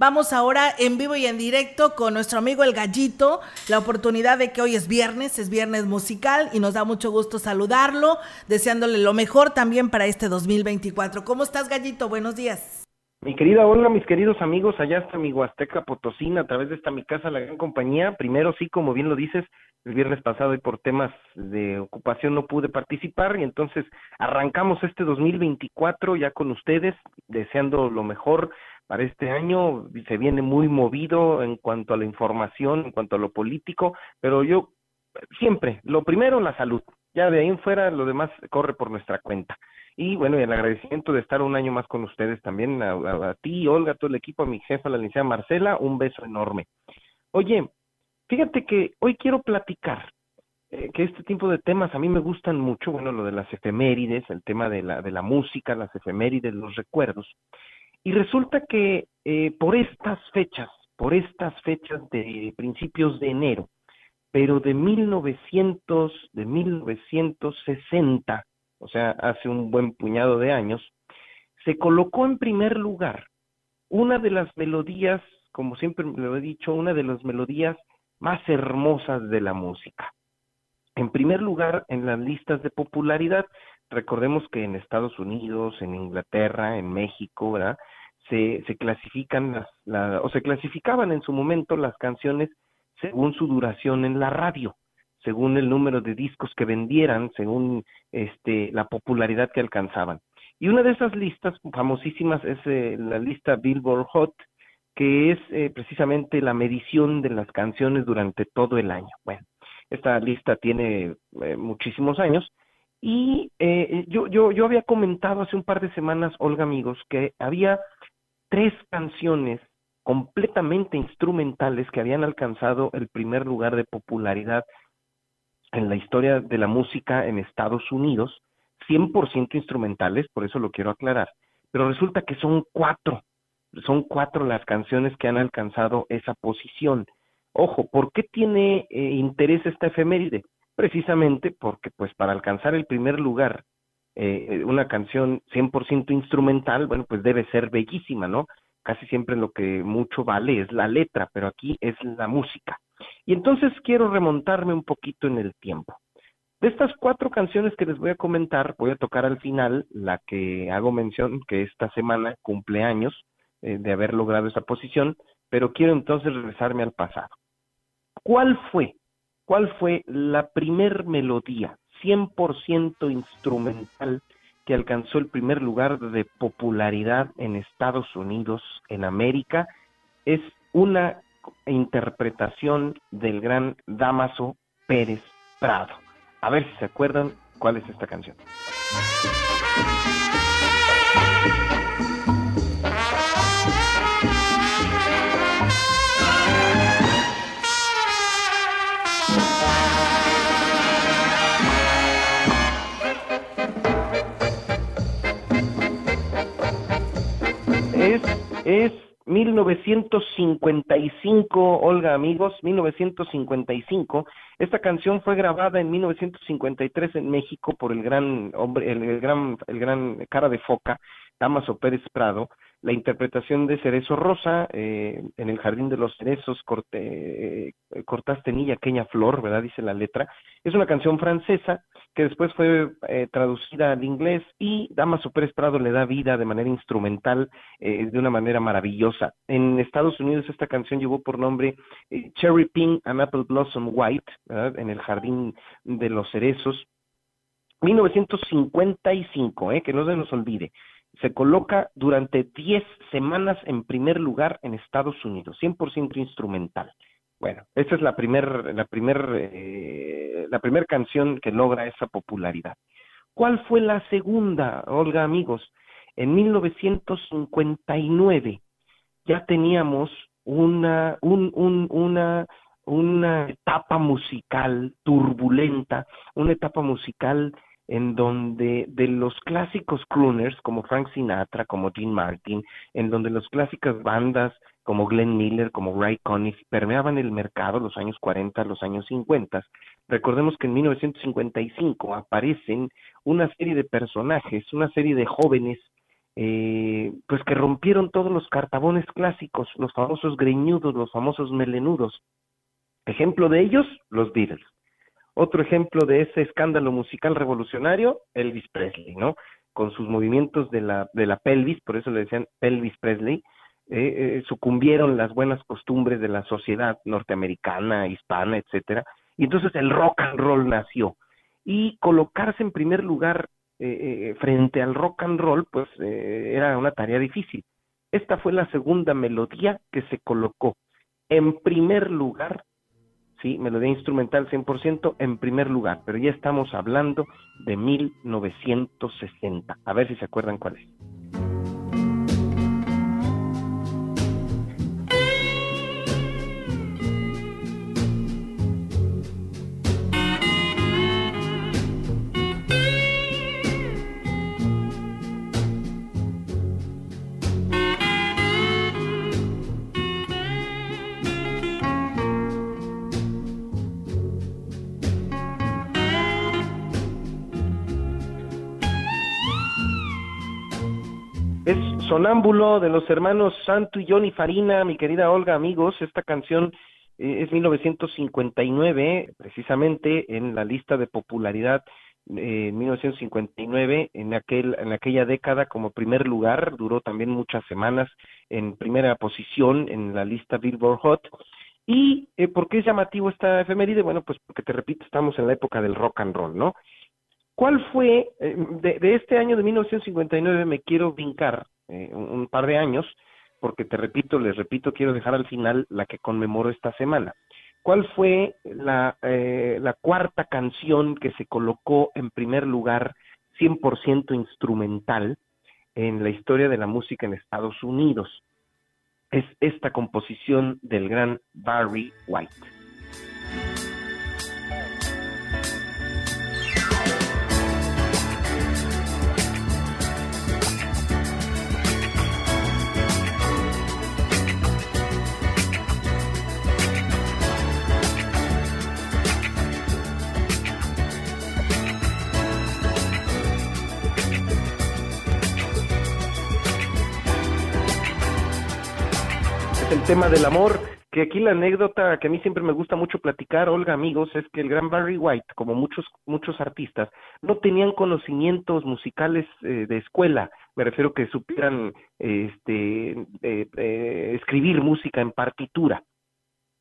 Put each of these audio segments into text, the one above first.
Vamos ahora en vivo y en directo con nuestro amigo El Gallito, la oportunidad de que hoy es viernes, es viernes musical y nos da mucho gusto saludarlo, deseándole lo mejor también para este 2024. ¿Cómo estás, Gallito? Buenos días. Mi querida Olga, mis queridos amigos, allá está mi Huasteca Potosina, a través de esta mi casa, la gran compañía. Primero, sí, como bien lo dices, el viernes pasado y por temas de ocupación no pude participar y entonces arrancamos este 2024 ya con ustedes, deseando lo mejor para este año se viene muy movido en cuanto a la información, en cuanto a lo político, pero yo siempre, lo primero, la salud. Ya de ahí en fuera, lo demás corre por nuestra cuenta. Y bueno, y el agradecimiento de estar un año más con ustedes también, a, ti, Olga, a todo el equipo, a mi jefa, la licenciada Marcela, un beso enorme. Oye, fíjate que hoy quiero platicar eh, que este tipo de temas a mí me gustan mucho, bueno, lo de las efemérides, el tema de la, de la música, las efemérides, los recuerdos. Y resulta que eh, por estas fechas, por estas fechas de principios de enero, pero de 1900, de 1960, o sea, hace un buen puñado de años, se colocó en primer lugar una de las melodías, como siempre lo he dicho, una de las melodías más hermosas de la música. En primer lugar, en las listas de popularidad, recordemos que en Estados Unidos, en Inglaterra, en México, ¿verdad? Se, se clasifican las, o se clasificaban en su momento las canciones según su duración en la radio, según el número de discos que vendieran, según este la popularidad que alcanzaban. Y una de esas listas famosísimas es eh, la lista Billboard Hot, que es eh, precisamente la medición de las canciones durante todo el año. Bueno, esta lista tiene eh, muchísimos años y eh, yo, yo, yo había comentado hace un par de semanas, Olga amigos, que había tres canciones completamente instrumentales que habían alcanzado el primer lugar de popularidad en la historia de la música en Estados Unidos, 100% instrumentales, por eso lo quiero aclarar, pero resulta que son cuatro, son cuatro las canciones que han alcanzado esa posición. Ojo, ¿por qué tiene eh, interés esta efeméride? Precisamente porque pues para alcanzar el primer lugar eh, una canción 100% instrumental, bueno, pues debe ser bellísima, ¿no? Casi siempre lo que mucho vale es la letra, pero aquí es la música. Y entonces quiero remontarme un poquito en el tiempo. De estas cuatro canciones que les voy a comentar, voy a tocar al final la que hago mención, que esta semana cumple años eh, de haber logrado esa posición, pero quiero entonces regresarme al pasado. ¿Cuál fue ¿Cuál fue la primer melodía 100% instrumental que alcanzó el primer lugar de popularidad en Estados Unidos, en América? Es una interpretación del gran Damaso Pérez Prado. A ver si se acuerdan cuál es esta canción. 1955, Olga amigos, 1955. Esta canción fue grabada en 1953 en México por el gran hombre, el, gran, el gran cara de foca, Damaso Pérez Prado. La interpretación de Cerezo Rosa, eh, en el Jardín de los Cerezos, corte, eh, cortaste niña aquella flor, ¿verdad? Dice la letra. Es una canción francesa que después fue eh, traducida al inglés y Damaso Pérez le da vida de manera instrumental eh, de una manera maravillosa. En Estados Unidos esta canción llevó por nombre eh, Cherry Pink and Apple Blossom White, en el Jardín de los Cerezos. 1955, eh, que no se nos olvide, se coloca durante 10 semanas en primer lugar en Estados Unidos, 100% instrumental. Bueno, esa es la primer, la primer, eh, la primer canción que logra esa popularidad. ¿Cuál fue la segunda, Olga, amigos? En 1959 ya teníamos una, un, un, una, una etapa musical turbulenta, una etapa musical en donde de los clásicos crooners como Frank Sinatra, como Dean Martin, en donde las clásicas bandas como Glenn Miller, como Ray Conniff, permeaban el mercado los años 40, los años 50. Recordemos que en 1955 aparecen una serie de personajes, una serie de jóvenes, eh, pues que rompieron todos los cartabones clásicos, los famosos greñudos, los famosos melenudos. Ejemplo de ellos, los Beatles. Otro ejemplo de ese escándalo musical revolucionario, Elvis Presley, ¿no? Con sus movimientos de la, de la pelvis, por eso le decían Elvis Presley, eh, eh, sucumbieron las buenas costumbres de la sociedad norteamericana, hispana, etcétera, y entonces el rock and roll nació. Y colocarse en primer lugar eh, frente al rock and roll, pues era una tarea difícil. Esta fue la segunda melodía que se colocó en primer lugar ¿sí? Melodía instrumental 100% en primer lugar, pero ya estamos hablando de 1960. A ver si se acuerdan cuál es. Sonámbulo de los hermanos Santo y Johnny Farina, mi querida Olga, amigos, esta canción eh, es 1959, precisamente en la lista de popularidad eh, 1959, en, aquel, en aquella década como primer lugar, duró también muchas semanas en primera posición en la lista Billboard Hot. ¿Y eh, por qué es llamativo esta efeméride? Bueno, pues porque te repito, estamos en la época del rock and roll, ¿no? ¿Cuál fue, eh, de, de, este año de 1959 me quiero vincar eh, un, par de años, porque te repito, les repito, quiero dejar al final la que conmemoro esta semana. ¿Cuál fue la, eh, la cuarta canción que se colocó en primer lugar 100% instrumental en la historia de la música en Estados Unidos? Es esta composición del gran Barry White. Tema del amor, que aquí la anécdota que a mí siempre me gusta mucho platicar, Olga, amigos, es que el gran Barry White, como muchos muchos artistas, no tenían conocimientos musicales eh, de escuela, me refiero que supieran este eh, eh, escribir música en partitura.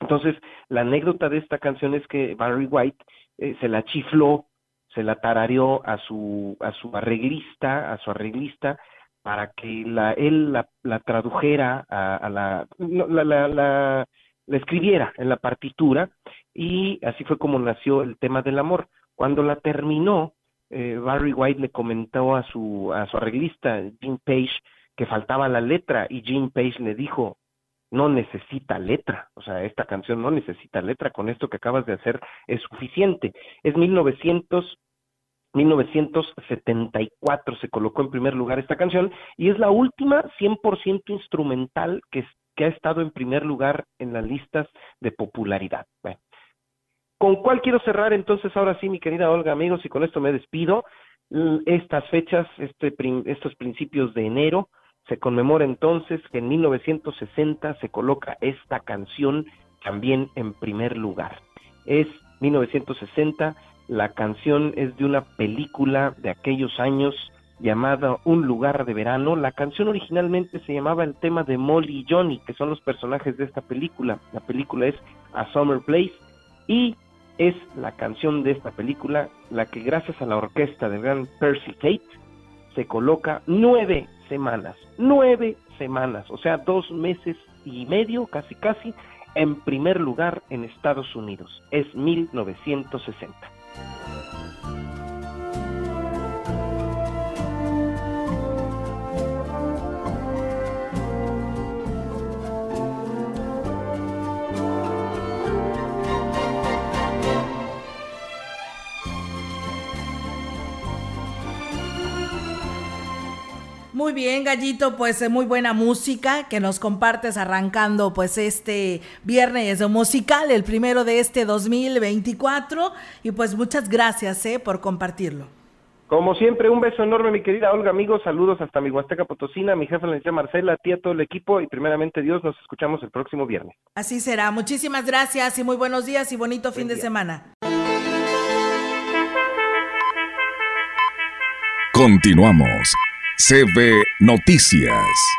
Entonces, la anécdota de esta canción es que Barry White se la chifló, se la tarareó a su a su arreglista, a su arreglista para que la, él la, la tradujera a, la, la, la, la, escribiera en la partitura y así fue como nació el tema del amor. Cuando la terminó, eh, Barry White le comentó a su, a su arreglista, Jim Page, que faltaba la letra y Jim Page le dijo, no necesita letra, o sea, esta canción no necesita letra, con esto que acabas de hacer es suficiente. Es 1900 1974 se colocó en primer lugar esta canción y es la última 100% instrumental que, que ha estado en primer lugar en las listas de popularidad. ¿Con cuál quiero cerrar entonces ahora sí, mi querida Olga, amigos? Y con esto me despido. Estas fechas, este, estos principios de enero, se conmemora entonces que en 1960 se coloca esta canción también en primer lugar. Es 1960 la canción es de una película de aquellos años llamada Un lugar de verano. La canción originalmente se llamaba el tema de Molly y Johnny, que son los personajes de esta película. La película es A Summer Place y es la canción de esta película la que gracias a la orquesta del gran Percy Tate se coloca nueve semanas, nueve semanas, o sea, dos meses y medio, casi casi, en primer lugar en Estados Unidos. Es 1960. Muy bien, Gallito, pues eh, muy buena música que nos compartes arrancando pues este viernes musical, el primero de este 2024 y pues muchas gracias eh, por compartirlo. Como siempre, un beso enorme, mi querida Olga, amigos, saludos hasta mi Huasteca Potosina, mi jefa la licenciada Marcela, a ti, a todo el equipo y primeramente Dios, nos escuchamos el próximo viernes. Así será, muchísimas gracias y muy buenos días y bonito fin de semana. Continuamos. CB Noticias.